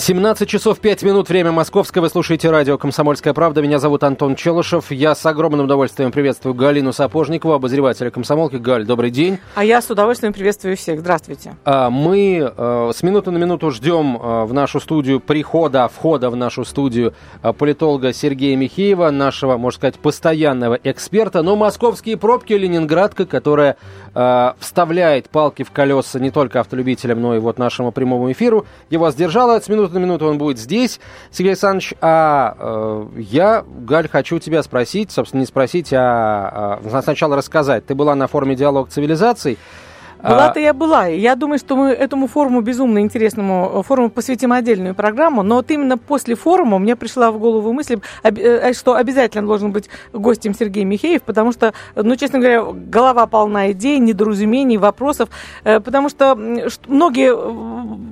17 часов 5 минут, время московское. Вы слушаете радио «Комсомольская правда». Меня зовут Антон Челышев. Я с огромным удовольствием приветствую Галину Сапожникову, обозревателя «Комсомолки». Галь, добрый день. А я с удовольствием приветствую всех. Здравствуйте. А, мы э, с минуты на минуту ждем э, в нашу студию прихода, входа в нашу студию политолога Сергея Михеева, нашего, можно сказать, постоянного эксперта. Но московские пробки, Ленинградка, которая вставляет палки в колеса не только автолюбителям, но и вот нашему прямому эфиру, его сдержала. С минуты минуты на минуту он будет здесь, Сергей Александрович. А э, я, Галь, хочу тебя спросить, собственно, не спросить, а, а сначала рассказать. Ты была на форуме «Диалог цивилизаций». Была-то а, я была. Я думаю, что мы этому форуму, безумно интересному э, форуму, посвятим отдельную программу. Но вот именно после форума мне пришла в голову мысль, э, что обязательно должен быть гостем Сергей Михеев, потому что, ну, честно говоря, голова полна идей, недоразумений, вопросов. Э, потому что многие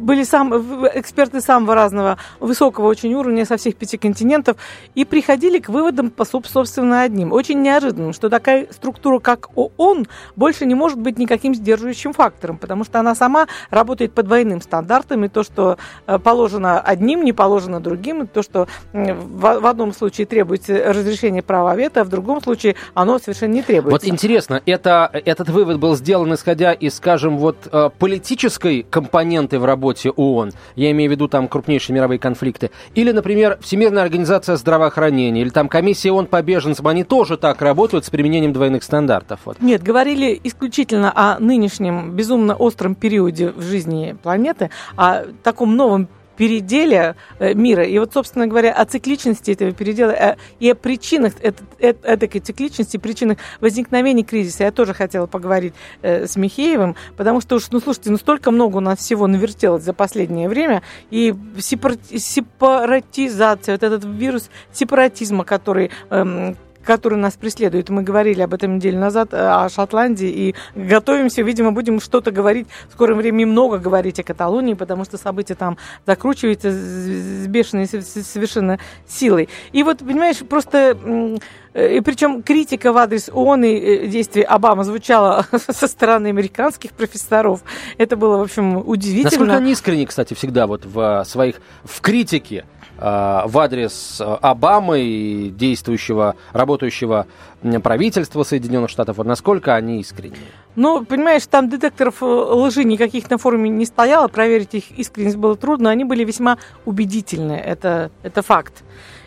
были сам, эксперты самого разного, высокого очень уровня со всех пяти континентов и приходили к выводам, по собственно, одним. Очень неожиданным, что такая структура, как ООН, больше не может быть никаким сдерживающим фактором, потому что она сама работает по двойным стандартам, и то, что э, положено одним, не положено другим, и то, что в, в одном случае требуется разрешение права вето, а в другом случае оно совершенно не требуется. Вот интересно, это, этот вывод был сделан исходя из, скажем, вот э, политической компоненты в работе ООН, я имею в виду там крупнейшие мировые конфликты, или, например, Всемирная организация здравоохранения, или там комиссия ООН по беженцам, они тоже так работают с применением двойных стандартов? Вот. Нет, говорили исключительно о нынешнем безумно остром периоде в жизни планеты, о таком новом переделе э, мира. И вот, собственно говоря, о цикличности этого передела э, и о причинах этой цикличности, причинах возникновения кризиса я тоже хотела поговорить э, с Михеевым, потому что уж, ну, слушайте, ну, столько много у нас всего навертелось за последнее время, и сепаратизация, вот этот вирус сепаратизма, который эм, который нас преследует. Мы говорили об этом неделю назад, э, о Шотландии, и готовимся, видимо, будем что-то говорить, в скором времени много говорить о Каталонии, потому что события там закручиваются с бешеной совершенно силой. И вот, понимаешь, просто и причем критика в адрес ООН и э, действий Обамы звучала со стороны американских профессоров. Это было, в общем, удивительно. Насколько они искренне, кстати, всегда вот в своих в критике Э, в адрес э, Обамы и действующего, работающего правительства Соединенных Штатов, насколько они искренние? Ну, понимаешь, там детекторов э, лжи никаких на форуме не стояло, проверить их искренность было трудно, они были весьма убедительны, это, это факт.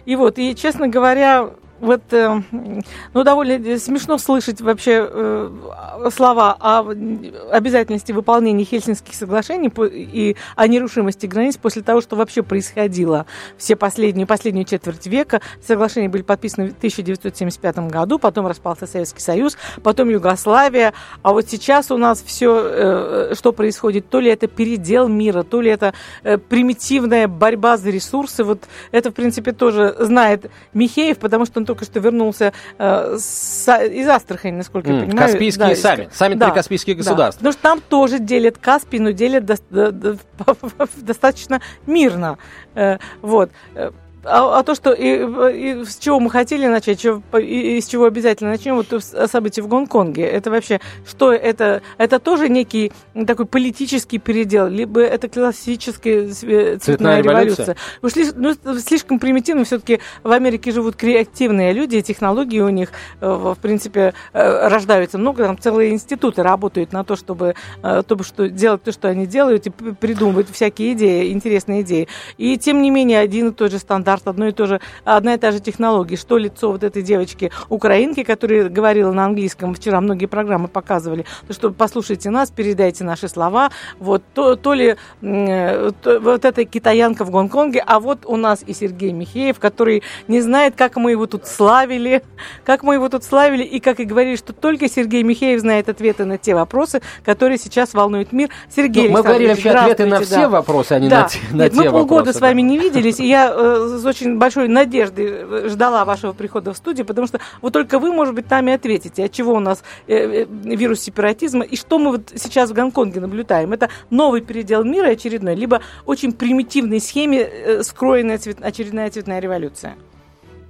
И вот, и, честно говоря, вот, э, ну, довольно смешно слышать вообще э, слова о обязательности выполнения Хельсинских соглашений и о нерушимости границ после того, что вообще происходило все последние, последнюю четверть века. Соглашения были подписаны в 1975 году, потом распался Советский Союз, потом Югославия, а вот сейчас у нас все, э, что происходит, то ли это передел мира, то ли это примитивная борьба за ресурсы, вот это, в принципе, тоже знает Михеев, потому что он только что вернулся э, с, из Астрахани, насколько mm, я понимаю. Каспийские да, саммит, саммит да, Каспийских государств. Да. Потому что там тоже делят Каспий, но делят до, до, до, достаточно мирно. Э, вот. Э, а, а то, что и, и с чего мы хотели начать, чего, и, и с чего обязательно начнем, вот события в Гонконге, это вообще, что это? Это тоже некий такой политический передел, либо это классическая цветная, цветная революция. революция. Уж ну, слишком примитивно, все-таки в Америке живут креативные люди, технологии у них, э, в принципе, э, рождаются много, там целые институты работают на то, чтобы, э, чтобы что, делать то, что они делают, и придумывать всякие идеи, интересные идеи. И тем не менее, один и тот же стандарт стандарт, одно и то же, одна и та же технология. Что лицо вот этой девочки украинки, которая говорила на английском, вчера многие программы показывали, то что послушайте нас, передайте наши слова, вот то, то ли э, то, вот эта китаянка в Гонконге, а вот у нас и Сергей Михеев, который не знает, как мы его тут славили, как мы его тут славили, и как и говорили, что только Сергей Михеев знает ответы на те вопросы, которые сейчас волнуют мир. Сергей ну, Мы говорили вообще ответы на все да. вопросы, а не да. на, на Нет, те мы вопросы. Мы полгода да. с вами не виделись, и я э, с очень большой надеждой э, ждала вашего прихода в студию, потому что вот только вы, может быть, нами ответите, от чего у нас э, э, вирус сепаратизма и что мы вот сейчас в Гонконге наблюдаем. Это новый передел мира очередной, либо очень примитивной схеме скроенная цвет, очередная цветная революция.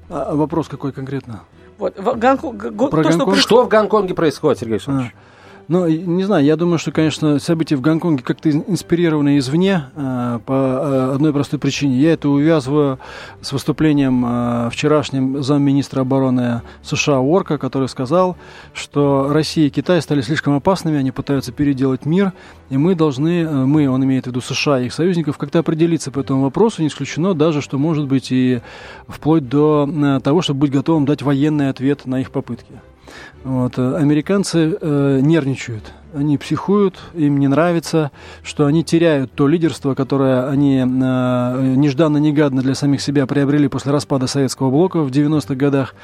А, а вопрос какой конкретно? Вот, в Гонконг, Про то, Гонконг... что, что в Гонконге происходит, Сергей Александрович? А. Ну, не знаю, я думаю, что, конечно, события в Гонконге как-то инспирированы извне э, по э, одной простой причине. Я это увязываю с выступлением э, вчерашним замминистра обороны США Уорка, который сказал, что Россия и Китай стали слишком опасными, они пытаются переделать мир, и мы должны, мы, он имеет в виду США и их союзников, как-то определиться по этому вопросу. Не исключено даже, что может быть и вплоть до того, чтобы быть готовым дать военный ответ на их попытки. Вот. Э, американцы э, нервничают, они психуют, им не нравится, что они теряют то лидерство, которое они э, нежданно-негадно для самих себя приобрели после распада Советского блока в 90-х годах.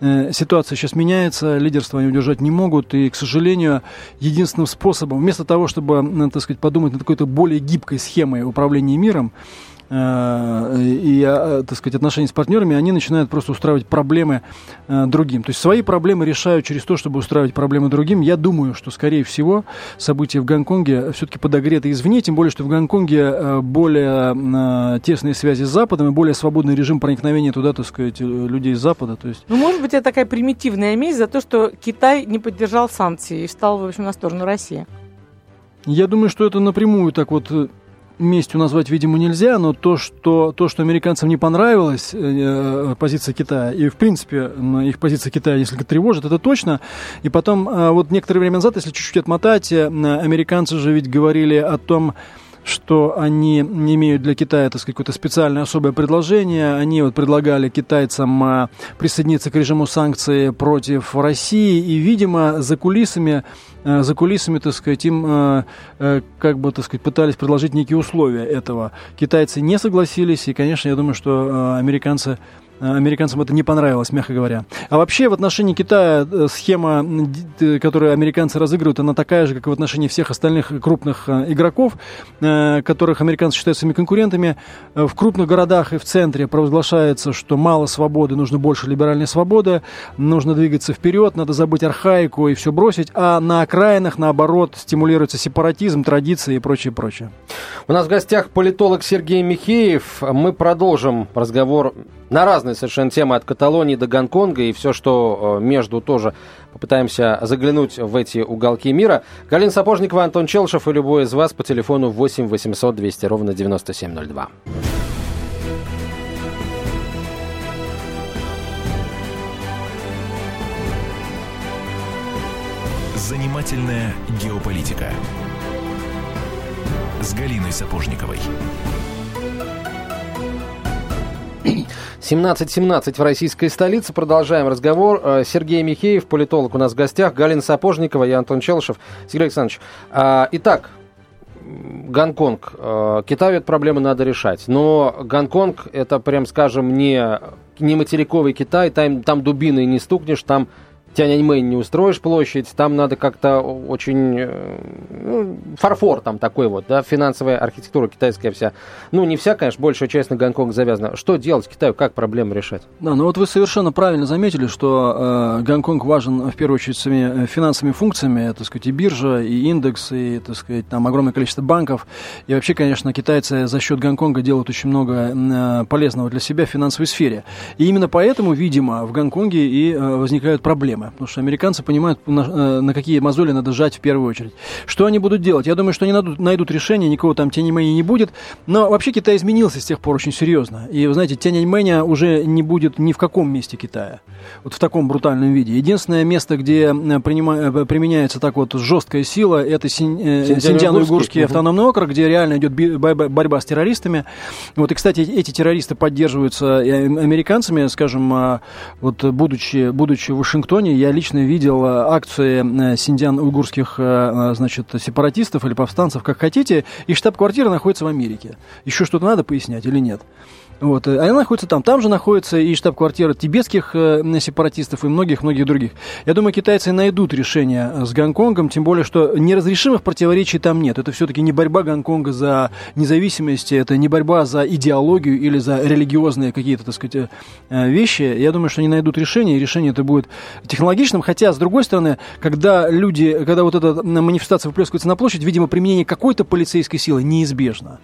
Э, ситуация сейчас меняется, лидерство они удержать не могут, и, к сожалению, единственным способом, вместо того, чтобы, так сказать, подумать над какой-то более гибкой схемой управления миром, и, э, так сказать, отношения с партнерами, они начинают просто устраивать проблемы э, другим. То есть свои проблемы решают через то, чтобы устраивать проблемы другим. Я думаю, что, скорее всего, события в Гонконге все-таки подогреты извне, тем более, что в Гонконге более тесные связи с Западом и более свободный режим проникновения туда, так сказать, людей из Запада. То есть... Ну, может быть, это такая примитивная месть за то, что Китай не поддержал санкции и встал, в общем, на сторону России. Я думаю, что это напрямую так вот местью назвать, видимо, нельзя, но то, что, то, что американцам не понравилась э, э, позиция Китая, и, в принципе, их позиция Китая несколько тревожит, это точно. И потом, э, вот некоторое время назад, если чуть-чуть отмотать, э, американцы же ведь говорили о том, что они не имеют для Китая, так сказать, какое-то специальное особое предложение. Они вот предлагали китайцам а, присоединиться к режиму санкций против России, и, видимо, за кулисами, а, за кулисами, так сказать, им а, как бы, так сказать, пытались предложить некие условия этого. Китайцы не согласились, и, конечно, я думаю, что американцы американцам это не понравилось, мягко говоря. А вообще в отношении Китая э, схема, которую американцы разыгрывают, она такая же, как и в отношении всех остальных крупных э, игроков, которых американцы считают своими конкурентами. В крупных городах и в центре провозглашается, что мало свободы, нужно больше либеральной свободы, нужно двигаться вперед, надо забыть архаику и все бросить, а на окраинах, наоборот, стимулируется сепаратизм, традиции и прочее, прочее. У нас в гостях политолог Сергей Михеев. Мы продолжим разговор на разные совершенно темы от Каталонии до Гонконга и все, что э, между тоже попытаемся заглянуть в эти уголки мира. Галина Сапожникова, Антон Челшев и любой из вас по телефону 8 800 200 ровно 9702. Занимательная геополитика с Галиной Сапожниковой. 17.17 в российской столице. Продолжаем разговор. Э, Сергей Михеев, политолог у нас в гостях, Галина Сапожникова и Антон Челышев. Сергей Александрович, а, итак, Гонконг. Э, Китаю эту проблему надо решать. Но Гонконг это, прям скажем, не, не материковый Китай, там, там дубиной не стукнешь, там Тяньаньмэнь не устроишь площадь, там надо как-то очень... Э, ну, фарфор там такой вот, да, финансовая архитектура китайская вся. Ну, не вся, конечно, большая часть на Гонконг завязана. Что делать Китаю, как проблему решать? Да, ну вот вы совершенно правильно заметили, что э, Гонконг важен в первую очередь своими э, финансовыми функциями, так сказать, и биржа, и индекс, и, так сказать, там огромное количество банков. И вообще, конечно, китайцы за счет Гонконга делают очень много э, полезного для себя в финансовой сфере. И именно поэтому, видимо, в Гонконге и э, возникают проблемы проблемы, потому что американцы понимают, на, э, на какие мозоли надо жать в первую очередь. Что они будут делать? Я думаю, что они найдут, найдут решение, никого там Тяньмэня не будет. Но вообще Китай изменился с тех пор очень серьезно. И, вы знаете, Тяньмэня уже не будет ни в каком месте Китая. Вот в таком брутальном виде. Единственное место, где э, принима, э, применяется так вот жесткая сила, это Синьцзян-Уйгурский автономный округ, где реально идет борьба с террористами. Вот, и, кстати, эти террористы поддерживаются американцами, скажем, а, вот будучи, будучи в Вашингтоне, я лично видел э, акции э, синдиан-уйгурских, э, значит, сепаратистов или повстанцев, как хотите, и штаб-квартира находится в Америке. Еще что-то надо пояснять или нет? Вот. Она находится там. Там же находится и штаб-квартира тибетских э, сепаратистов и многих-многих других. Я думаю, китайцы найдут решение с Гонконгом, тем более, что неразрешимых противоречий там нет. Это все-таки не борьба Гонконга за независимость, это не борьба за идеологию или за религиозные какие-то, так сказать, э, вещи. Я думаю, что они найдут решение, и решение это будет технологичным. Хотя, с другой стороны, когда люди, когда вот эта манифестация выплескивается на площадь, видимо, применение какой-то полицейской силы неизбежно.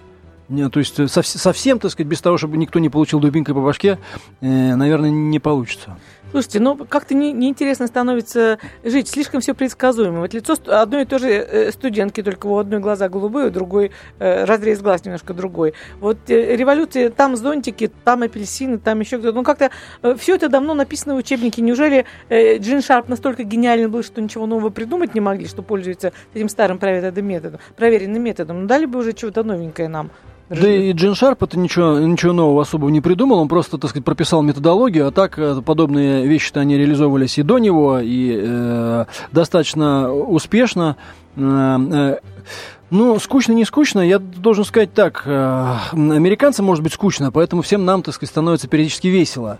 Не, то есть совсем, так сказать, без того, чтобы никто не получил дубинкой по башке, э, наверное, не получится. Слушайте, ну как-то не, неинтересно становится жить, слишком все предсказуемо. Вот лицо одной и той же э, студентки, только у одной глаза голубые, у другой э, разрез глаз немножко другой. Вот э, революция, там зонтики, там апельсины, там еще кто-то. Ну как-то э, все это давно написано в учебнике. Неужели э, Джин Шарп настолько гениальный был, что ничего нового придумать не могли, что пользуется этим старым проверенным методом? Проверенным методом. Ну дали бы уже чего-то новенькое нам. Да и Джин Шарп это ничего, ничего нового особого не придумал, он просто, так сказать, прописал методологию, а так э, подобные вещи-то они реализовывались и до него, и э, достаточно успешно. Э, э, ну, скучно, не скучно, я должен сказать так, э, американцам может быть скучно, поэтому всем нам, так сказать, становится периодически весело.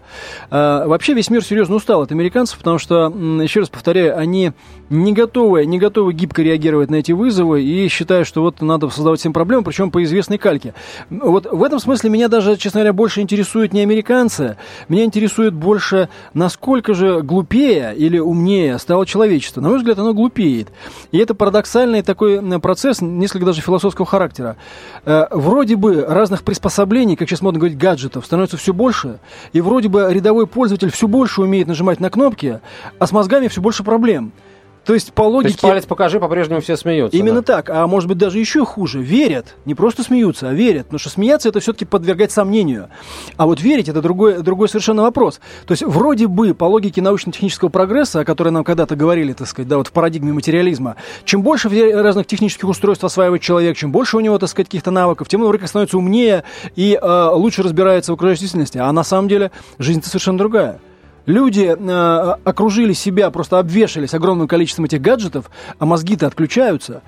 Э, вообще весь мир серьезно устал от американцев, потому что, еще раз повторяю, они не готовы, не готовы гибко реагировать на эти вызовы и считают, что вот надо создавать всем проблемы, причем по известной кальке. Вот в этом смысле меня даже, честно говоря, больше интересуют не американцы, меня интересует больше, насколько же глупее или умнее стало человечество. На мой взгляд, оно глупеет. И это парадоксальный такой процесс, несколько даже философского характера. Э, вроде бы разных приспособлений, как сейчас модно говорить, гаджетов, становится все больше, и вроде бы рядовой пользователь все больше умеет нажимать на кнопки, а с мозгами все больше проблем. То есть по логике... То есть палец покажи, по-прежнему все смеются. Именно да? так. А может быть даже еще хуже. Верят. Не просто смеются, а верят. Потому что смеяться это все-таки подвергать сомнению. А вот верить это другой, другой совершенно вопрос. То есть вроде бы по логике научно-технического прогресса, о которой нам когда-то говорили, так сказать, да, вот в парадигме материализма, чем больше разных технических устройств осваивает человек, чем больше у него, так сказать, каких-то навыков, тем он вроде как становится умнее и э, лучше разбирается в окружающей действительности. А на самом деле жизнь-то совершенно другая. Люди э, окружили себя, просто обвешались огромным количеством этих гаджетов, а мозги-то отключаются.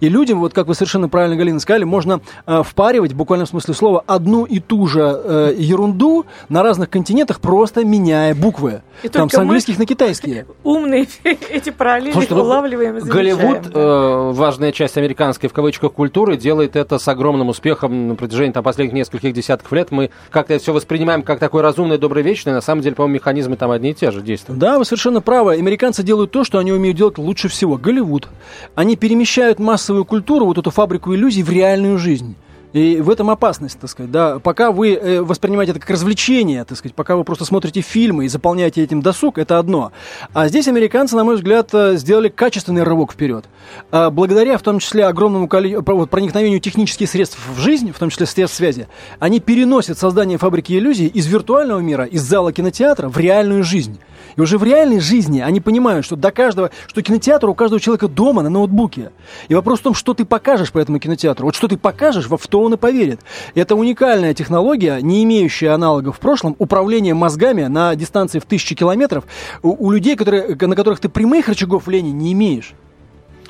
И людям, вот как вы совершенно правильно, Галина, сказали, можно э, впаривать, в буквальном смысле слова, одну и ту же э, ерунду на разных континентах, просто меняя буквы. И Там с английских на китайские. Умные эти параллели Слушайте, ну, улавливаем Голливуд, э, важная часть американской, в кавычках, культуры, делает это с огромным успехом на протяжении там, последних нескольких десятков лет. Мы как-то это все воспринимаем как такой разумный, добрый, вечный. На самом деле, по-моему, механизмы там одни и те же действуют. Да, вы совершенно правы. Американцы делают то, что они умеют делать лучше всего. Голливуд. Они перемещают массу массовую культуру, вот эту фабрику иллюзий в реальную жизнь. И в этом опасность, так сказать, да. Пока вы э, воспринимаете это как развлечение, так сказать, пока вы просто смотрите фильмы и заполняете этим досуг, это одно. А здесь американцы, на мой взгляд, э, сделали качественный рывок вперед. А благодаря, в том числе, огромному количеству, проникновению технических средств в жизнь, в том числе средств связи, они переносят создание фабрики иллюзий из виртуального мира, из зала кинотеатра в реальную жизнь. И уже в реальной жизни они понимают, что до каждого, что кинотеатр у каждого человека дома на ноутбуке. И вопрос в том, что ты покажешь по этому кинотеатру. Вот что ты покажешь, во что он и поверит. Это уникальная технология, не имеющая аналогов в прошлом, управление мозгами на дистанции в тысячи километров у, у людей, которые, на которых ты прямых рычагов влияния не имеешь.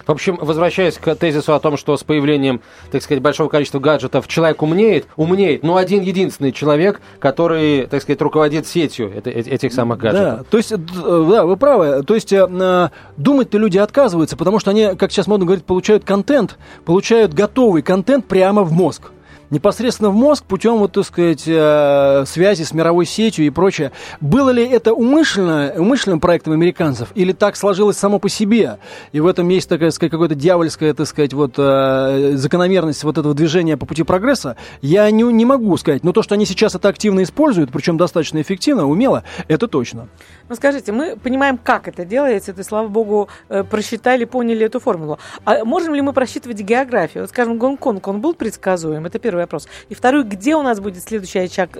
В общем, возвращаясь к тезису о том, что с появлением, так сказать, большого количества гаджетов человек умнеет, умнеет, но один единственный человек, который, так сказать, руководит сетью этих самых гаджетов. Да, то есть, да, вы правы. То есть, э, думать-то люди отказываются, потому что они, как сейчас модно говорить, получают контент, получают готовый контент прямо в мозг непосредственно в мозг путем, вот, так сказать, э, связи с мировой сетью и прочее. Было ли это умышленно, умышленным проектом американцев или так сложилось само по себе? И в этом есть такая, сказать, какая-то дьявольская, так сказать, вот, э, закономерность вот этого движения по пути прогресса, я не, не могу сказать. Но то, что они сейчас это активно используют, причем достаточно эффективно, умело, это точно. Ну, скажите, мы понимаем, как это делается, это, слава богу, э, просчитали, поняли эту формулу. А можем ли мы просчитывать географию? Вот, скажем, Гонконг, он был предсказуем? Это первый вопрос. И второй, где у нас будет следующий очаг,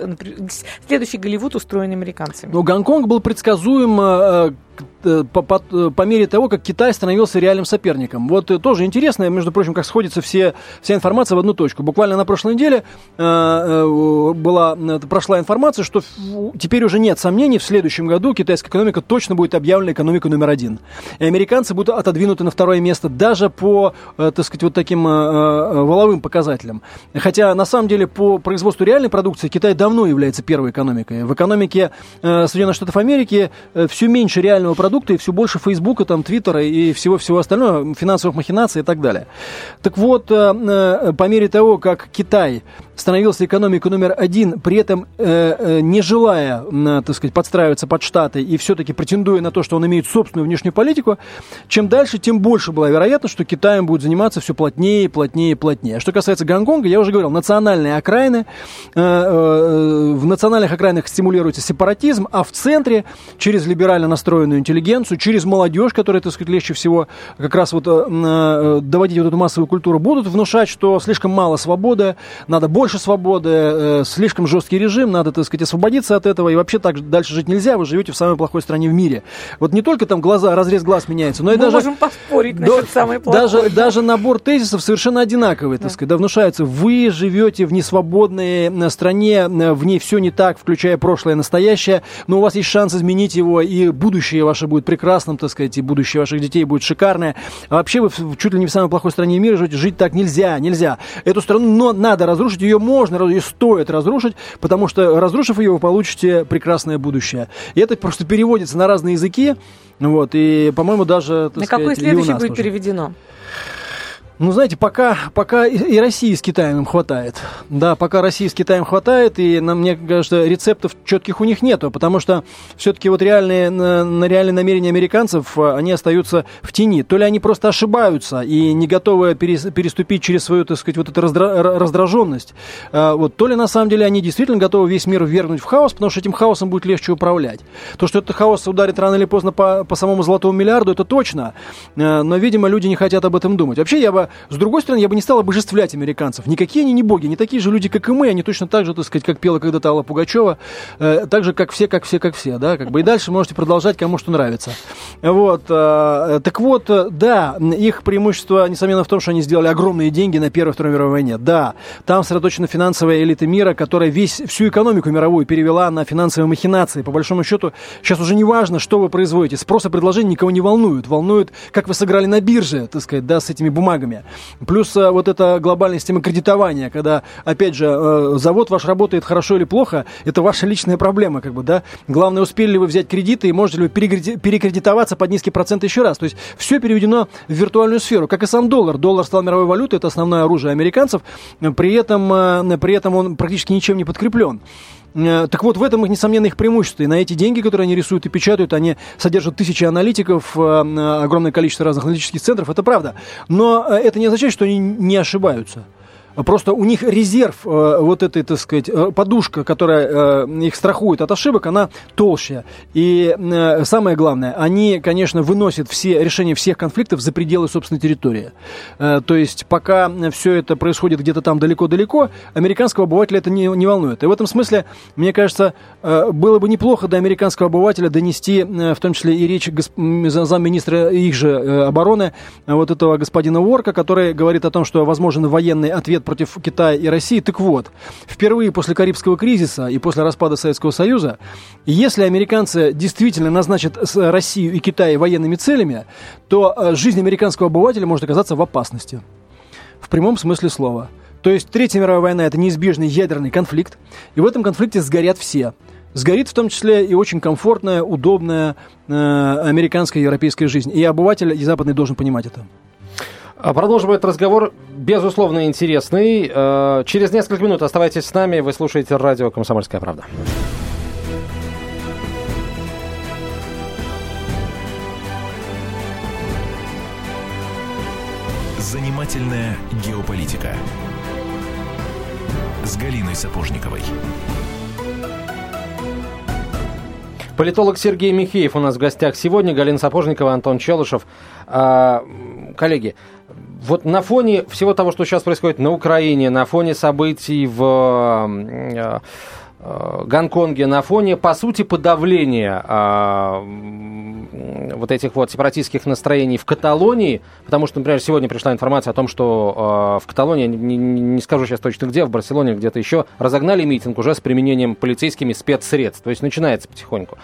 следующий Голливуд, устроен американцами? Ну, Гонконг был предсказуем э, по, по, э, по мере того, как Китай становился реальным соперником. Вот э, тоже интересно, между прочим, как сходится все, вся информация в одну точку. Буквально на прошлой неделе э, была, прошла информация, что теперь уже нет сомнений, в следующем году китайская экономика точно будет объявлена экономикой номер один. И американцы будут отодвинуты на второе место даже по, э, так сказать, вот таким э, воловым показателям. Хотя, на самом деле, по производству реальной продукции Китай давно является первой экономикой. В экономике э, Соединенных Штатов Америки э, все меньше реального продукта продукты, и все больше Фейсбука, там, Твиттера и всего-всего остального, финансовых махинаций и так далее. Так вот, э, э, по мере того, как Китай становился экономикой номер один, при этом э, не желая, так сказать, подстраиваться под Штаты и все-таки претендуя на то, что он имеет собственную внешнюю политику, чем дальше, тем больше была вероятность, что Китаем будет заниматься все плотнее, плотнее, плотнее. А что касается Гонконга, я уже говорил, национальные окраины, в национальных окраинах стимулируется сепаратизм, а в центре через либерально настроенную интеллигенцию, через молодежь, которая, так сказать, легче всего как раз вот э, э, доводить вот эту массовую культуру, будут внушать, что слишком мало свободы, надо больше свободы, э, слишком жесткий режим, надо, так сказать, освободиться от этого, и вообще так дальше жить нельзя, вы живете в самой плохой стране в мире. Вот не только там глаза, разрез глаз меняется, но и Мы даже... можем поспорить насчет самой плохой. Даже, даже набор тезисов совершенно одинаковый, так сказать, да, внушается. Вы живете в несвободной стране, в ней все не так, включая прошлое и настоящее, но у вас есть шанс изменить его, и будущее ваше будет прекрасным, так сказать, и будущее ваших детей будет шикарное. А вообще вы чуть ли не в самой плохой стране мира живете, жить так нельзя, нельзя. Эту страну но надо разрушить, ее можно, ее стоит разрушить, потому что разрушив ее, вы получите прекрасное будущее. И это просто переводится на разные языки, вот, и, по-моему, даже, На сказать, какой следующий будет тоже. переведено? Ну, знаете, пока, пока и России с Китаем им хватает. Да, пока России с Китаем хватает, и нам, мне кажется, рецептов четких у них нету, потому что все-таки вот реальные, на, реальные намерения американцев, а, они остаются в тени. То ли они просто ошибаются и не готовы перес- переступить через свою, так сказать, вот эту раздра- ра- раздраженность, а, вот, то ли на самом деле они действительно готовы весь мир ввергнуть в хаос, потому что этим хаосом будет легче управлять. То, что этот хаос ударит рано или поздно по, по самому золотому миллиарду, это точно, Э, но, видимо, люди не хотят об этом думать. Вообще, я бы, с другой стороны, я бы не стал обожествлять американцев. Никакие они не боги, не такие же люди, как и мы, они точно так же, так сказать, как пела когда-то Алла Пугачева, э, так же, как все, как все, как все, да, как бы и дальше можете продолжать, кому что нравится. Вот, э, так вот, э, да, их преимущество, несомненно, в том, что они сделали огромные деньги на Первой и Второй мировой войне, да, там сосредоточена финансовая элита мира, которая весь, всю экономику мировую перевела на финансовые махинации. По большому счету, сейчас уже не важно, что вы производите, спрос и предложение никого не волнуют, волнует, как вы сыграли на бирже, так сказать, да, с этими бумагами. Плюс э, вот эта глобальная система кредитования, когда, опять же, э, завод ваш работает хорошо или плохо, это ваша личная проблема, как бы, да. Главное, успели ли вы взять кредиты и можете ли вы перекреди- перекредитоваться под низкий процент еще раз. То есть все переведено в виртуальную сферу, как и сам доллар. Доллар стал мировой валютой, это основное оружие американцев, при этом, э, при этом он практически ничем не подкреплен. Э, Так вот, в этом, их, несомненно, их преимущество. И на эти деньги, которые они рисуют и печатают, они содержат тысячи аналитиков, э, огромное количество разных аналитических центров, это правда. Но э, это не означает, что они не ошибаются. Просто у них резерв, э, вот этой, так сказать, э, подушка, которая э, их страхует от ошибок, она толще. И самое главное, они, конечно, выносят все решения всех конфликтов за пределы собственной территории. То есть, пока все это происходит где-то там далеко-далеко, американского обывателя это не, не волнует. И в этом смысле, мне кажется, было бы неплохо до американского обывателя донести, в том числе и речь госп- замминистра их же обороны, вот этого господина Уорка, который говорит о том, что возможен военный ответ против Китая и России. Так вот, впервые после Карибского кризиса и после распада Советского Союза, если американцы действительно назначат с- Россию и Китай военными целями, то э, жизнь американского обывателя может оказаться в опасности. В прямом смысле слова. То есть Третья мировая война – это неизбежный ядерный конфликт, и в этом конфликте сгорят все. Сгорит в том числе и очень комфортная, удобная э, американская и европейская жизнь. И обыватель и западный должен понимать это. А Продолжим этот разговор, безусловно, интересный. Э, Через несколько минут оставайтесь с нами. Вы слушаете радио «Комсомольская правда». Занимательная геополитика с Галиной Сапожниковой. Политолог Сергей Михеев у нас в гостях сегодня. Галина Сапожникова, Антон Челышев. А, коллеги, вот на фоне всего того, что сейчас происходит на Украине, на фоне событий в э, Гонконге, на фоне, по сути, подавления м, вот этих вот сепаратистских настроений в Каталонии, потому что, например, сегодня пришла информация о том, что э, в Каталонии, не, не- скажу сейчас точно где, в Барселоне где-то еще, разогнали митинг уже с применением полицейскими спецсредств, то есть начинается потихоньку.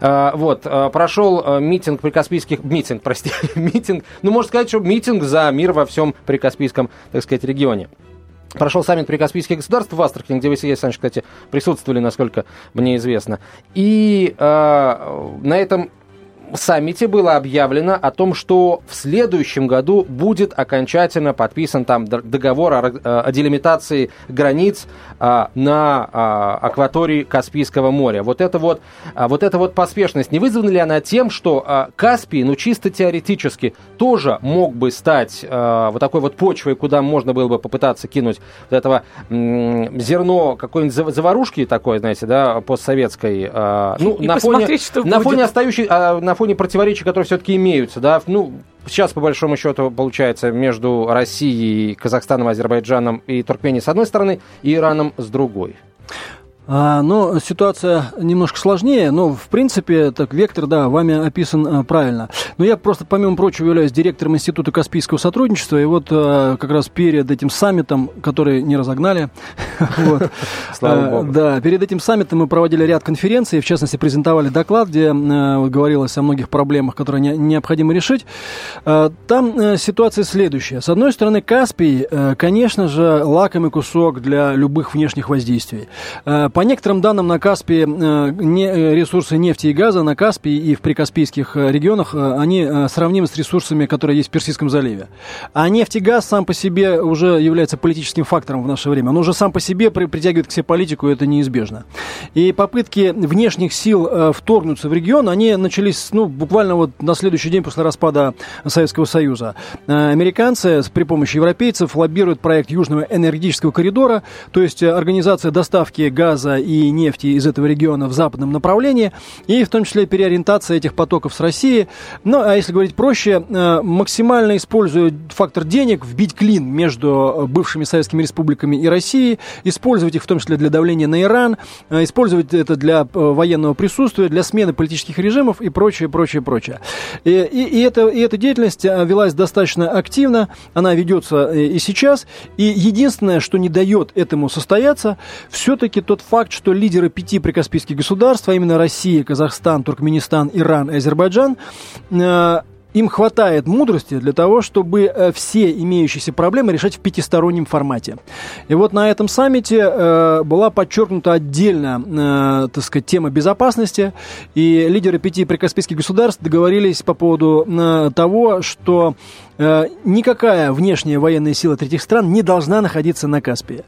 А, вот, а, прошел митинг прикаспийских... Митинг, прости, митинг. Ну, можно сказать, что митинг за мир во всем прикаспийском, так сказать, регионе. Прошел саммит прикаспийских государств в Астрахани, где вы, Сергей Александрович, кстати, присутствовали, насколько мне известно. И э, на этом саммите было объявлено о том, что в следующем году будет окончательно подписан там договор о, о делимитации границ а, на а, акватории Каспийского моря. Вот это вот, а, вот эта вот поспешность, не вызвана ли она тем, что а, Каспий, ну чисто теоретически, тоже мог бы стать а, вот такой вот почвой, куда можно было бы попытаться кинуть вот этого м, зерно какой-нибудь заварушки такой, знаете, да, постсоветской. А, ну, И на фоне, что на будет. фоне остающей, а, на фоне противоречий, которые все-таки имеются, да, ну, сейчас, по большому счету, получается между Россией, Казахстаном, Азербайджаном и Туркменией с одной стороны, и Ираном с другой. А, но ситуация немножко сложнее, но в принципе так вектор, да, вами описан а, правильно. Но я просто, помимо прочего, являюсь директором Института Каспийского сотрудничества, и вот а, как раз перед этим саммитом, который не разогнали, да, перед этим саммитом мы проводили ряд конференций, в частности презентовали доклад, где говорилось о многих проблемах, которые не- необходимо решить. Там ситуация следующая. С одной стороны, Каспий, конечно же, лакомый кусок для любых внешних воздействий. По некоторым данным, на Каспии э, э, ресурсы нефти и газа на Каспии и в прикаспийских э, регионах, они сравнимы с ресурсами, которые есть в Персидском заливе. А нефть и газ сам по себе уже является политическим фактором в наше время. Он уже сам по себе при- притягивает к себе политику, это неизбежно. И попытки внешних сил вторгнуться в регион, они начались ну, буквально вот на следующий день после распада Советского Союза. Американцы при помощи европейцев лоббируют проект Южного энергетического коридора, то есть организация доставки газа и нефти из этого региона в западном направлении, и в том числе переориентация этих потоков с России. Ну, а если говорить проще, э, максимально используя фактор денег, вбить клин между э, бывшими советскими республиками и Россией, использовать их в том числе для давления на Иран, э, использовать это для военного присутствия, для смены политических режимов и прочее, прочее, прочее. И, и- и это, и эта деятельность велась достаточно активно, она ведется и сейчас. И единственное, что не дает этому состояться, все-таки тот факт, что лидеры пяти прикаспийских государств, а именно Россия, Казахстан, Туркменистан, Иран и Азербайджан, э, им хватает мудрости для того, чтобы э, все имеющиеся проблемы решать в пятистороннем формате. И вот на этом саммите э, была подчеркнута отдельно, э, так сказать, тема безопасности, и лидеры пяти прикаспийских государств договорились по поводу э, того, что никакая внешняя военная сила третьих стран не должна находиться на Каспии.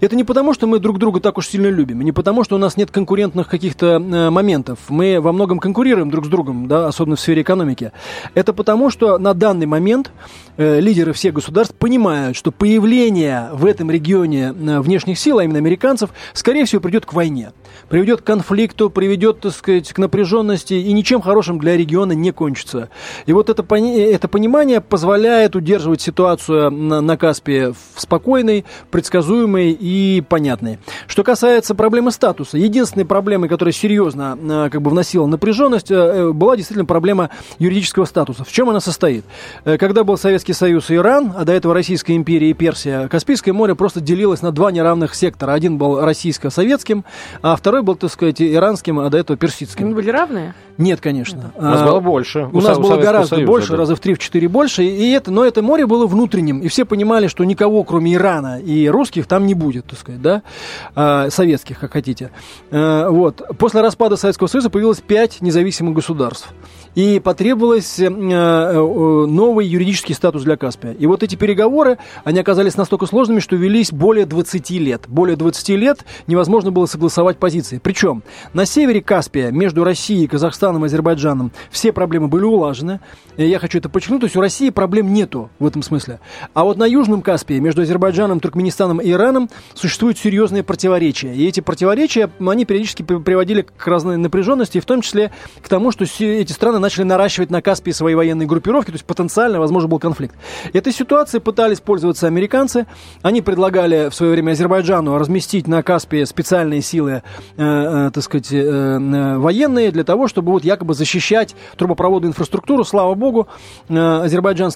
Это не потому, что мы друг друга так уж сильно любим, не потому, что у нас нет конкурентных каких-то э, моментов. Мы во многом конкурируем друг с другом, да, особенно в сфере экономики. Это потому, что на данный момент э, лидеры всех государств понимают, что появление в этом регионе э, внешних сил, а именно американцев, скорее всего, придет к войне. Приведет к конфликту, приведет, так сказать, к напряженности и ничем хорошим для региона не кончится. И вот это, это понимание позволяет удерживать ситуацию на, на Каспии в спокойной, предсказуемой и понятной. Что касается проблемы статуса, единственной проблемой, которая серьезно э, как бы вносила напряженность, э, была действительно проблема юридического статуса. В чем она состоит? Э, Когда был Советский Союз и Иран, а до этого Российская империя и Персия, Каспийское море просто делилось на два неравных сектора. Один был российско-советским, а второй был, так сказать, иранским, а до этого персидским. Они были равные? Нет, конечно. У нас А, было больше. у нас Со- было гораздо Союза, больше, да. раза в 3-4 больше. И это, но это море было внутренним. И все понимали, что никого, кроме Ирана и русских, там не будет, так сказать, да? А, советских, как хотите. А, вот. После распада Советского Союза появилось 5 независимых государств. И потребовалось э, э, новый юридический статус для Каспия. И вот эти переговоры, они оказались настолько сложными, что велись более 20 лет. Более 20 лет невозможно было согласовать позиции. Причем на севере Каспия между Россией, Казахстаном и Азербайджаном все проблемы были улажены. И я хочу это подчеркнуть. То есть у России проблем нету в этом смысле. А вот на Южном Каспии между Азербайджаном, Туркменистаном и Ираном существуют серьезные противоречия. И эти противоречия, они периодически при- приводили к разной напряженности, и в том числе к тому, что эти страны начали наращивать на Каспии свои военные группировки, то есть потенциально, возможно, был конфликт. Этой ситуацией пытались пользоваться американцы. Они предлагали в свое время Азербайджану разместить на Каспии специальные силы, э, э, так сказать, э, э, военные для того, чтобы вот якобы защищать трубопроводную инфраструктуру. Слава богу, э,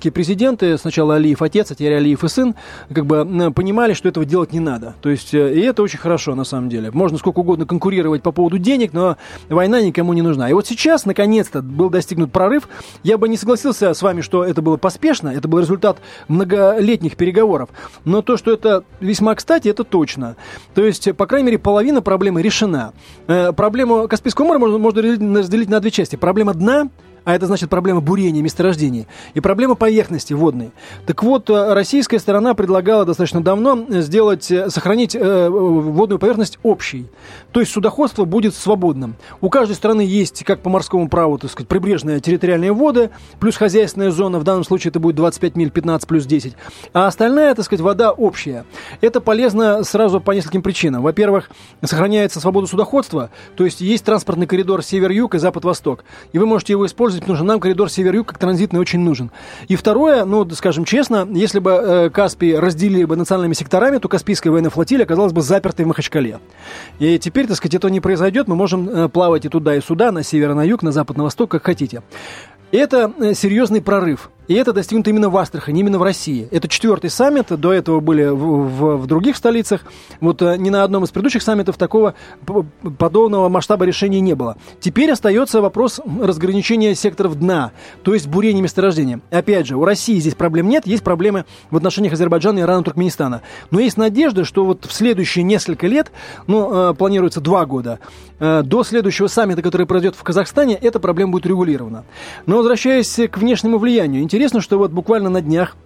азербайджанские президенты, сначала Алиев отец, а теперь Алиев и сын, как бы понимали, что этого делать не надо. То есть, э, и это очень хорошо на самом деле. Можно сколько угодно конкурировать по поводу денег, но война никому не нужна. И вот сейчас, наконец-то, был достигнут прорыв. Я бы не согласился с вами, что это было поспешно, это был результат многолетних переговоров. Но то, что это весьма кстати, это точно. То есть, по крайней мере, половина проблемы решена. Э, Проблему Каспийского моря можно, разделить на две части. Проблема дна а это значит проблема бурения месторождений, и проблема поверхности водной. Так вот, э, российская сторона предлагала достаточно давно сделать, э, сохранить э, водную поверхность общей. То есть судоходство будет свободным. У каждой страны есть, как по морскому праву, так сказать, прибрежные территориальные воды, плюс хозяйственная зона, в данном случае это будет 25 миль, 15 плюс 10. А остальная, так сказать, вода общая. Это полезно сразу по нескольким причинам. Во-первых, сохраняется свобода судоходства, то есть есть транспортный коридор север-юг и запад-восток. И вы можете его использовать, потому что нам коридор север-юг как транзитный очень нужен. И второе, ну, скажем честно, если бы э, Каспий разделили бы национальными секторами, то Каспийская военная флотилия оказалась бы запертой в Махачкале. И теперь, так сказать, этого не произойдет, мы можем э, плавать и туда, и сюда, на север, на юг, на запад, на восток, как хотите. Это э, серьезный прорыв. И это достигнуто именно в Астрахани, именно в России. Это четвертый саммит, до этого были в, в, в других столицах. Вот э, ни на одном из предыдущих саммитов такого подобного масштаба решения не было. Теперь остается вопрос разграничения секторов дна, то есть бурения месторождения. Опять же, у России здесь проблем нет, есть проблемы в отношениях Азербайджана, Ирана, Туркменистана. Но есть надежда, что вот в следующие несколько лет, ну, э, планируется два года, э, до следующего саммита, который пройдет в Казахстане, эта проблема будет регулирована. Но возвращаясь к внешнему влиянию, Интересно, что вот буквально на днях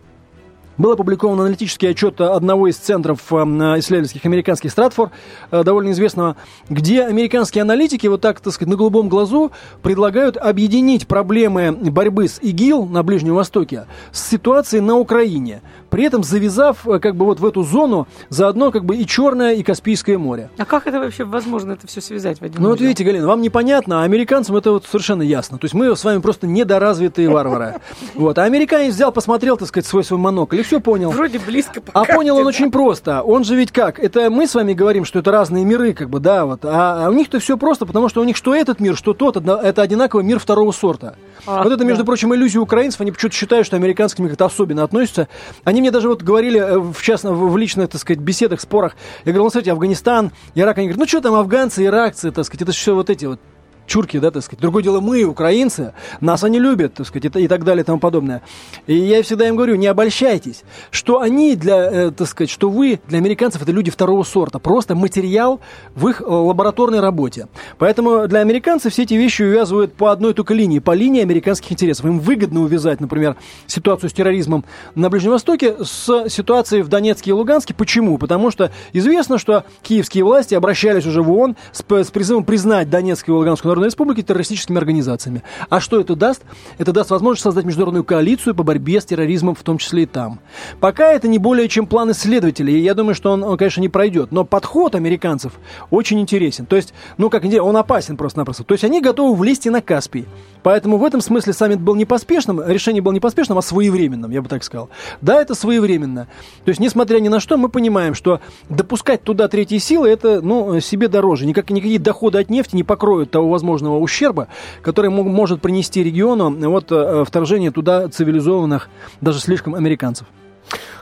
был опубликован аналитический отчет одного из центров э, исследовательских американских Стратфор, э, довольно известного, где американские аналитики вот так, так сказать, на голубом глазу предлагают объединить проблемы борьбы с ИГИЛ на Ближнем Востоке с ситуацией на Украине, при этом завязав э, как бы вот в эту зону заодно как бы и Черное, и Каспийское море. А как это вообще возможно это все связать в один Ну вот видите, Галина, вам непонятно, а американцам это вот совершенно ясно. То есть мы с вами просто недоразвитые варвары. Вот. А американец взял, посмотрел, так сказать, свой свой монокль и все понял. Вроде близко А понял он очень просто. Он же ведь как? Это мы с вами говорим, что это разные миры, как бы, да, вот. А, а у них-то все просто, потому что у них что этот мир, что тот, это одинаковый мир второго сорта. А, вот это, между да. прочим, иллюзия украинцев. Они почему-то считают, что американскими как-то особенно относятся. Они мне даже вот говорили э, в частно в личных, так сказать, беседах, спорах. Я говорил, ну, смотрите, Афганистан, Ирак. Они говорят, ну, что там афганцы, иракцы, так сказать, это все вот эти вот чурки, да, так сказать. Другое дело, мы, украинцы, нас они любят, так сказать, и, и так далее и тому подобное. И я всегда им говорю, не обольщайтесь, что они для, э, так сказать, что вы для американцев это люди второго сорта, просто материал в их э, лабораторной работе. Поэтому для американцев все эти вещи увязывают по одной только линии, по линии американских интересов. Им выгодно увязать, например, ситуацию с терроризмом на Ближнем Востоке с ситуацией в Донецке и Луганске. Почему? Потому что известно, что киевские власти обращались уже в ООН с, с призывом признать Донецкую и Луганскую Народной Республики террористическими организациями. А что это даст? Это даст возможность создать международную коалицию по борьбе с терроризмом, в том числе и там. Пока это не более чем план исследователей, я думаю, что он, он конечно, не пройдет. Но подход американцев очень интересен. То есть, ну как он опасен просто-напросто. То есть они готовы влезть и на Каспий. Поэтому в этом смысле саммит был не поспешным, решение было не поспешным, а своевременным, я бы так сказал. Да, это своевременно. То есть, несмотря ни на что, мы понимаем, что допускать туда третьи силы, это, ну, себе дороже. Никак, никакие доходы от нефти не покроют того возможного ущерба, который может принести региону вот, э, вторжение туда цивилизованных, даже слишком американцев.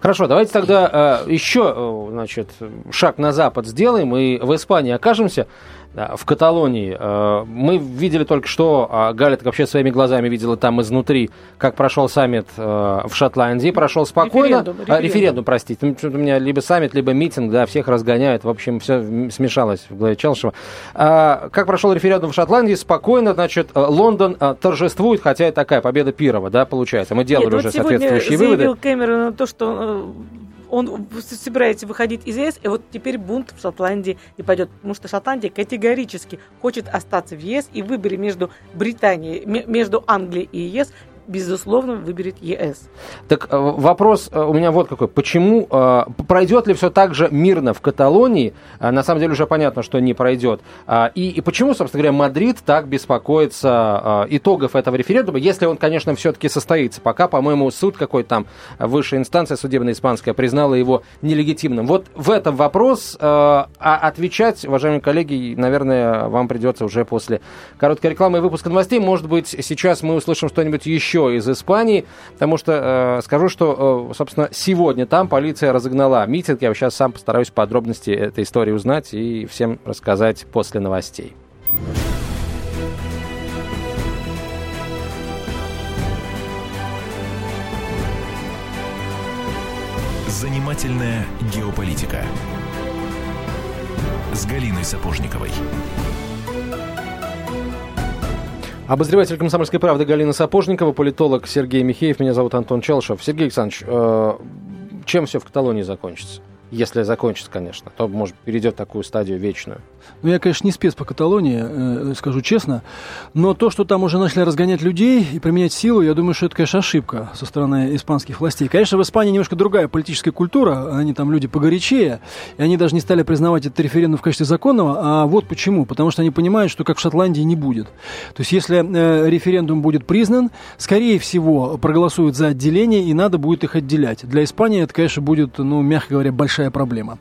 Хорошо, давайте тогда э, еще э, значит, шаг на запад сделаем и в Испании окажемся в Каталонии. Э, мы видели только что, а Галя так вообще своими глазами видела там изнутри, как прошел саммит э, в Шотландии. Прошел спокойно. Референдум, референдум. А, референдум простите. Ну, у меня либо саммит, либо митинг, да, всех разгоняют. В общем, все смешалось в голове Челшева. А, как прошел референдум в Шотландии? Спокойно, значит, э, Лондон торжествует, хотя это такая победа Пирова, да, получается. Мы делали Нет, уже вот соответствующие выводы. Кэмерон то, что он собирается выходить из ЕС, и вот теперь бунт в Шотландии не пойдет, потому что Шотландия категорически хочет остаться в ЕС, и в выборе между Британией, между Англией и ЕС безусловно, выберет ЕС. Так э, вопрос э, у меня вот какой. Почему, э, пройдет ли все так же мирно в Каталонии? На самом деле уже понятно, что не пройдет. И, и почему, собственно говоря, Мадрид так беспокоится итогов этого референдума, если он, конечно, все-таки состоится? Пока, по-моему, суд какой-то там, высшая инстанция судебная испанская, признала его нелегитимным. Вот в этом вопрос, а отвечать, уважаемые коллеги, наверное, вам придется уже после короткой рекламы и выпуска новостей. Может быть, сейчас мы услышим что-нибудь еще еще из Испании, потому что э, скажу, что, э, собственно, сегодня там полиция разогнала митинг. Я сейчас сам постараюсь подробности этой истории узнать и всем рассказать после новостей. Занимательная геополитика с Галиной Сапожниковой. Обозреватель «Комсомольской правды» Галина Сапожникова, политолог Сергей Михеев. Меня зовут Антон Челшев. Сергей Александрович, э, чем все в Каталонии закончится? Если закончится, конечно, то, может, перейдет в такую стадию вечную. Ну, я, конечно, не спец по Каталонии, э, скажу честно, но то, что там уже начали разгонять людей и применять силу, я думаю, что это, конечно, ошибка со стороны испанских властей. Конечно, в Испании немножко другая политическая культура, они там люди погорячее, и они даже не стали признавать этот референдум в качестве законного, а вот почему. Потому что они понимают, что как в Шотландии не будет. То есть, если э, референдум будет признан, скорее всего, проголосуют за отделение, и надо будет их отделять. Для Испании это, конечно, будет, ну, мягко говоря, большая проблема.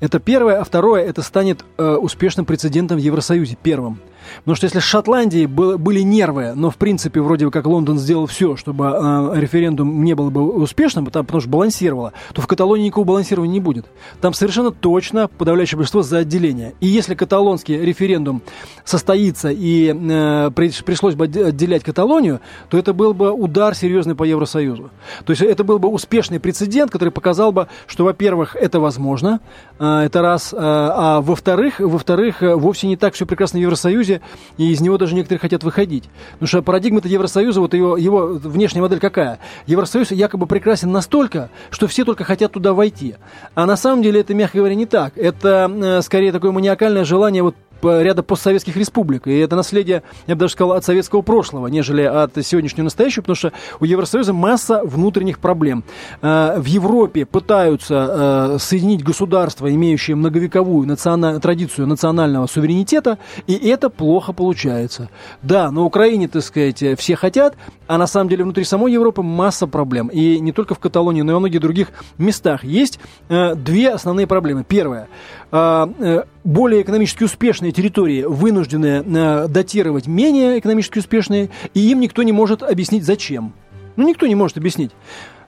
Это первое. А второе, это станет э, успешным успешным прецедентом в Евросоюзе, первым. Потому что если был, были нервы, но в принципе вроде как Лондон сделал все, чтобы э, референдум не был бы успешным, потому, что балансировало, то в Каталонии никакого балансирования не будет. Там совершенно точно подавляющее большинство за отделение. И если каталонский референдум состоится и э, пришлось бы отделять Каталонию, то это был бы удар серьезный по Евросоюзу. То есть это был бы успешный прецедент, который показал бы, что, во-первых, это возможно, э, это раз, а во-вторых, во-вторых, вовсе не так все прекрасно в Евросоюзе, и из него даже некоторые хотят выходить. Потому что парадигма-то Евросоюза, вот его, его внешняя модель какая? Евросоюз якобы прекрасен настолько, что все только хотят туда войти. А на самом деле это, мягко говоря, не так. Это э, скорее такое маниакальное желание вот ряда постсоветских республик. И это наследие, я бы даже сказал, от советского прошлого, нежели от сегодняшнего настоящего, потому что у Евросоюза масса внутренних проблем. Э, в Европе пытаются э, соединить государства, имеющие многовековую национа... традицию национального суверенитета, и это плохо получается. Да, на Украине, так сказать, все хотят, а на самом деле внутри самой Европы масса проблем. И не только в Каталонии, но и во многих других местах есть э, две основные проблемы. Первое. Более экономически успешные территории вынуждены э, датировать менее экономически успешные, и им никто не может объяснить, зачем. Ну, никто не может объяснить.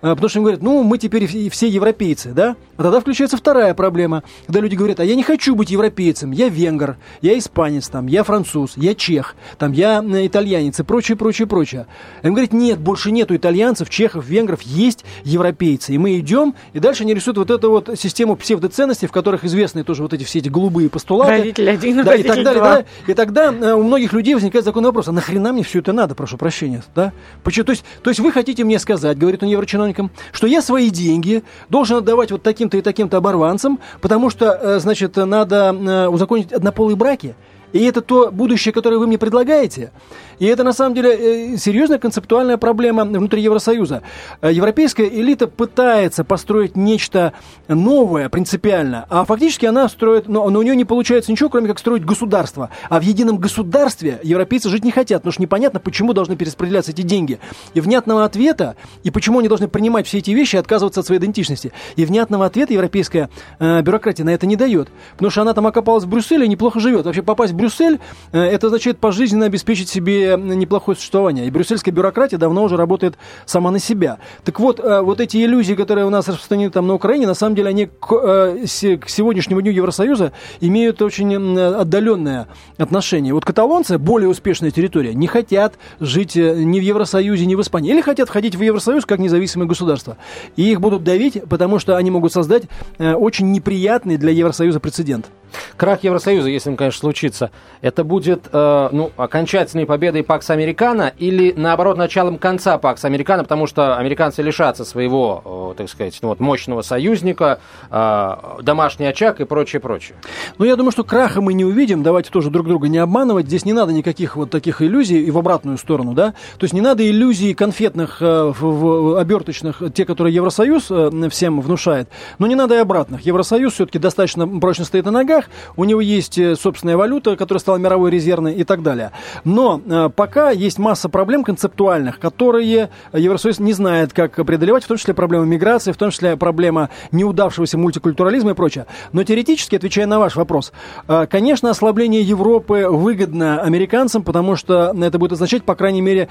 А, потому что им говорят, ну, мы теперь все европейцы, да? А тогда включается вторая проблема, когда люди говорят, а я не хочу быть европейцем, я венгер, я испанец, там, я француз, я чех, там, я э, итальянец и прочее, прочее, прочее. Им говорят, нет, больше нету итальянцев, чехов, венгров, есть европейцы. И мы идем, и дальше они рисуют вот эту вот систему псевдоценностей, в которых известны тоже вот эти все эти голубые постулаты. Родитель один, да, и так далее. два. Да, и тогда э, у многих людей возникает законный вопрос, а нахрена мне все это надо, прошу прощения, да? Почему? То есть, то есть вы хотите мне сказать, говорит он еврочиновник, чиновникам, что я свои деньги должен отдавать вот таким-то и таким-то оборванцам, потому что, э, значит, надо э, узаконить однополые браки. И это то будущее, которое вы мне предлагаете. И это на самом деле э, серьезная концептуальная проблема внутри Евросоюза. Э, европейская элита пытается построить нечто новое принципиально, а фактически она строит, но, но у нее не получается ничего, кроме как строить государство. А в едином государстве европейцы жить не хотят, потому что непонятно, почему должны перераспределяться эти деньги. И внятного ответа, и почему они должны принимать все эти вещи и отказываться от своей идентичности. И внятного ответа европейская э, бюрократия на это не дает. Потому что она там окопалась в Брюсселе и неплохо живет. Вообще попасть в Брюссель, э, это означает пожизненно обеспечить себе неплохое существование. И брюссельская бюрократия давно уже работает сама на себя. Так вот, э, вот эти иллюзии, которые у нас распространены там на Украине, на самом деле они к, э, к сегодняшнему дню Евросоюза имеют очень отдаленное отношение. Вот каталонцы, более успешная территория, не хотят жить э, ни в Евросоюзе, ни в Испании. Или хотят входить в Евросоюз как независимое государство. И их будут давить, потому что они могут создать очень неприятный для Евросоюза прецедент. Крах Евросоюза, если он, конечно, случится, это будет э, ну, окончательной победой Пакс Американо или, наоборот, началом конца Пакс Американо, потому что американцы лишатся своего, так сказать, ну, вот, мощного союзника, э, домашний очаг и прочее, прочее. Ну, я думаю, что краха мы не увидим, давайте тоже друг друга не обманывать, здесь не надо никаких вот таких иллюзий и в обратную сторону, да, то есть не надо иллюзий конфетных, э, в, в, оберточных, те, которые Евросоюз э, всем внушает, но не надо и обратных. Евросоюз все-таки достаточно прочно стоит на ногах, у него есть э, собственная валюта, которая стала мировой резервной и так далее. Но э, пока есть масса проблем концептуальных, которые Евросоюз не знает, как преодолевать, в том числе проблема миграции, в том числе проблема неудавшегося мультикультурализма и прочее. Но теоретически, отвечая на ваш вопрос, э, конечно, ослабление Европы выгодно американцам, потому что это будет означать, по крайней мере,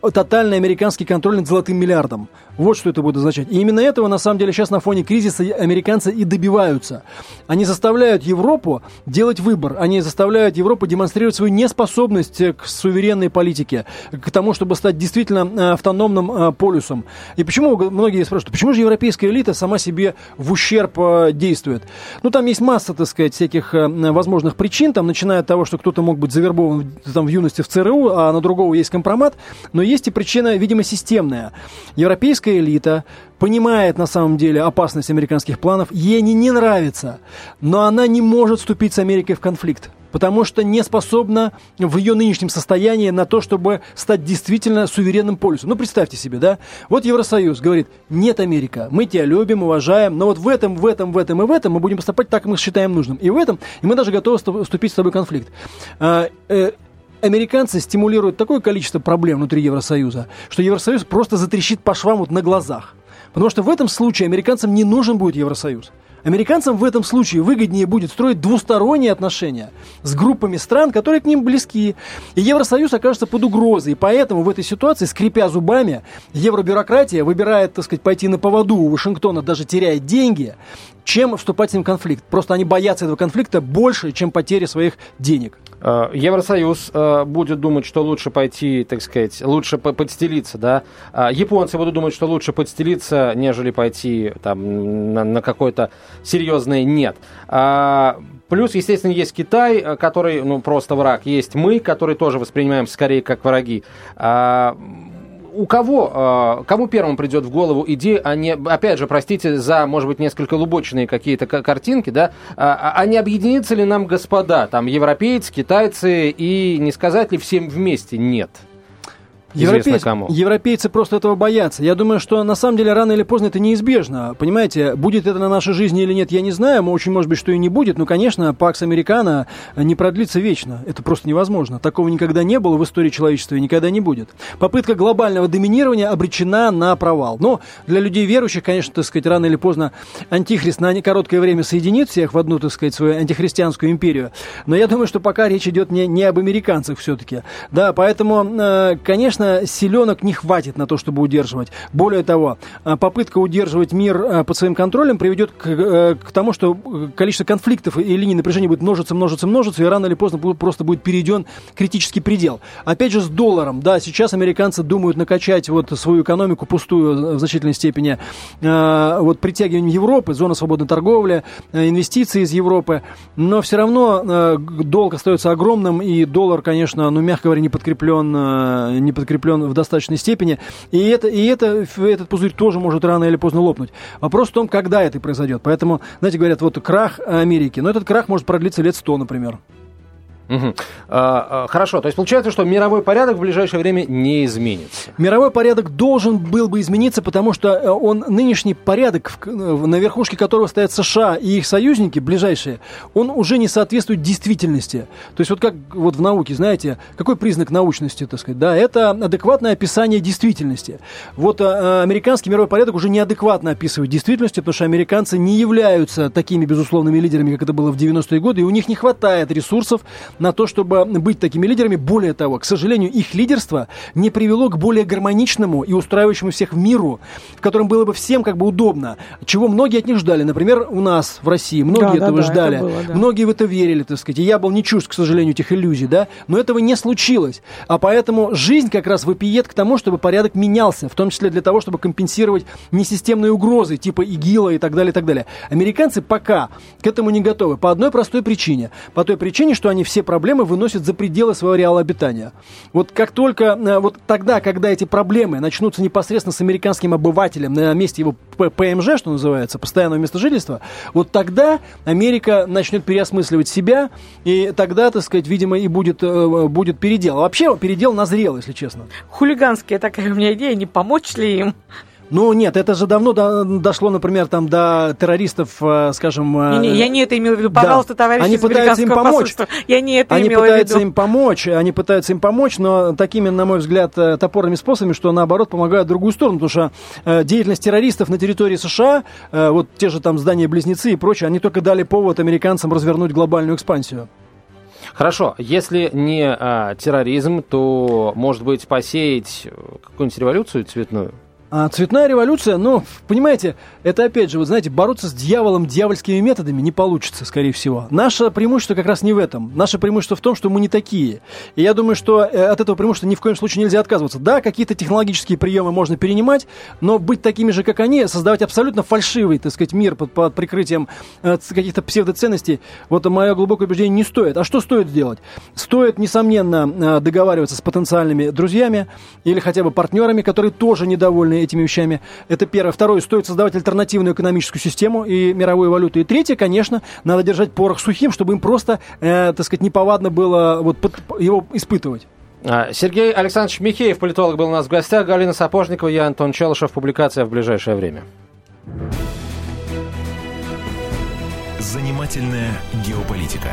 тотальный американский контроль над золотым миллиардом. Вот что это будет означать. И именно этого, на самом деле, сейчас на фоне кризиса американцы и добиваются. Они заставляют Европу Европу делать выбор. Они заставляют Европу демонстрировать свою неспособность к суверенной политике, к тому, чтобы стать действительно автономным полюсом. И почему, многие спрашивают, почему же европейская элита сама себе в ущерб действует? Ну, там есть масса, так сказать, всяких возможных причин, там, начиная от того, что кто-то мог быть завербован там, в юности в ЦРУ, а на другого есть компромат, но есть и причина, видимо, системная. Европейская элита понимает на самом деле опасность американских планов, ей они не нравятся, но она не может вступить с Америкой в конфликт потому что не способна в ее нынешнем состоянии на то, чтобы стать действительно суверенным полюсом. Ну, представьте себе, да? Вот Евросоюз говорит, нет, Америка, мы тебя любим, уважаем, но вот в этом, в этом, в этом и в этом мы будем поступать так, как мы считаем нужным. И в этом, и мы даже готовы вступить с тобой в конфликт. А, э, американцы стимулируют такое количество проблем внутри Евросоюза, что Евросоюз просто затрещит по швам вот на глазах. Потому что в этом случае американцам не нужен будет Евросоюз. Американцам в этом случае выгоднее будет строить двусторонние отношения с группами стран, которые к ним близки. И Евросоюз окажется под угрозой. И поэтому в этой ситуации, скрипя зубами, евробюрократия выбирает, так сказать, пойти на поводу у Вашингтона, даже теряя деньги, чем вступать с ним в конфликт. Просто они боятся этого конфликта больше, чем потери своих денег. Э, Евросоюз э, будет думать, что лучше пойти, так сказать, лучше подстелиться, да. А японцы будут думать, что лучше подстелиться, нежели пойти там на, на какое-то серьезное нет. А, плюс, естественно, есть Китай, э, который, ну, просто враг. Есть мы, которые тоже воспринимаем скорее как враги. А, у кого, э, кому первым придет в голову идея, а не, опять же, простите за, может быть, несколько лубочные какие-то картинки, да, а, а не объединиться ли нам, господа, там, европейцы, китайцы, и не сказать ли всем вместе нет? Европейцы, кому. Европейцы просто этого боятся. Я думаю, что на самом деле рано или поздно это неизбежно. Понимаете, будет это на нашей жизни или нет, я не знаю. Очень может быть, что и не будет. Но, конечно, Пакс Американо не продлится вечно. Это просто невозможно. Такого никогда не было в истории человечества и никогда не будет. Попытка глобального доминирования обречена на провал. Но для людей верующих, конечно, так сказать, рано или поздно антихрист на короткое время соединит всех в одну, так сказать, свою антихристианскую империю. Но я думаю, что пока речь идет не, не об американцах все-таки. Да, поэтому, э, конечно, конечно, силенок не хватит на то, чтобы удерживать. Более того, а, попытка удерживать мир а, под своим контролем приведет к, э, к тому, что количество конфликтов и линий напряжения будет множиться, множиться, множиться, и рано или поздно просто будет перейден критический предел. Опять же, с долларом. Да, сейчас американцы думают накачать вот свою экономику пустую в значительной степени вот притягиванием Европы, зона свободной торговли, инвестиции из Европы, но все равно долг остается огромным, и доллар, конечно, ну, мягко говоря, не подкреплен, не подкреплен закреплен в достаточной степени. И, это, и это, этот пузырь тоже может рано или поздно лопнуть. Вопрос в том, когда это произойдет. Поэтому, знаете, говорят, вот крах Америки. Но этот крах может продлиться лет сто, например. Угу. А, хорошо, то есть получается, что мировой порядок в ближайшее время не изменится. Мировой порядок должен был бы измениться, потому что э, он нынешний порядок, на верхушке которого стоят США и их союзники ближайшие, он уже не соответствует действительности. То есть вот как вот в науке, знаете, какой признак научности, так сказать, да, это адекватное описание действительности. Вот а, американский мировой порядок уже неадекватно описывает действительность, потому что американцы не являются такими безусловными лидерами, как это было в 90-е годы, и у них не хватает ресурсов на то, чтобы быть такими лидерами. Более того, к сожалению, их лидерство не привело к более гармоничному и устраивающему всех миру, в котором было бы всем как бы удобно, чего многие от них ждали. Например, у нас в России многие да, этого да, ждали, это было, да. многие в это верили, так сказать. И я был не чужд, к сожалению, этих иллюзий, да, но этого не случилось. А поэтому жизнь как раз выпиет к тому, чтобы порядок менялся, в том числе для того, чтобы компенсировать несистемные угрозы типа ИГИЛа и так далее, и так далее. Американцы пока к этому не готовы по одной простой причине. По той причине, что они все проблемы выносят за пределы своего реала обитания. Вот как только, э, вот тогда, когда эти проблемы начнутся непосредственно с американским обывателем на месте его ПМЖ, что называется, постоянного места жительства, вот тогда Америка начнет переосмысливать себя, и тогда, так сказать, видимо, и будет, э, будет передел. А вообще передел назрел, если честно. Хулиганская такая у меня идея, не помочь ли им? Ну нет, это же давно до, дошло, например, там до террористов, э, скажем. Не, не, я не это имел в виду. Пожалуйста, да. товарищи они пытаются им помочь. Я не это они имела пытаются в виду. им помочь, они пытаются им помочь, но такими, на мой взгляд, э, топорными способами, что наоборот помогают другую сторону, потому что э, деятельность террористов на территории США, э, вот те же там здания-близнецы и прочее, они только дали повод американцам развернуть глобальную экспансию. Хорошо, если не а, терроризм, то, может быть, посеять какую-нибудь революцию цветную? А цветная революция, ну, понимаете, это опять же, вы знаете, бороться с дьяволом дьявольскими методами не получится, скорее всего. Наше преимущество как раз не в этом. Наше преимущество в том, что мы не такие. И я думаю, что э, от этого преимущества ни в коем случае нельзя отказываться. Да, какие-то технологические приемы можно перенимать, но быть такими же, как они, создавать абсолютно фальшивый, так сказать, мир под, под прикрытием э, каких-то псевдоценностей, вот мое глубокое убеждение не стоит. А что стоит сделать? Стоит, несомненно, э, договариваться с потенциальными друзьями или хотя бы партнерами, которые тоже недовольны этими вещами. Это первое. Второе, стоит создавать альтернативную экономическую систему и мировую валюту. И третье, конечно, надо держать порох сухим, чтобы им просто, э, так сказать, неповадно было вот, под, его испытывать. А, Сергей Александрович Михеев, политолог, был у нас в гостях. Галина Сапожникова, я Антон Челышев. Публикация в ближайшее время. Занимательная геополитика.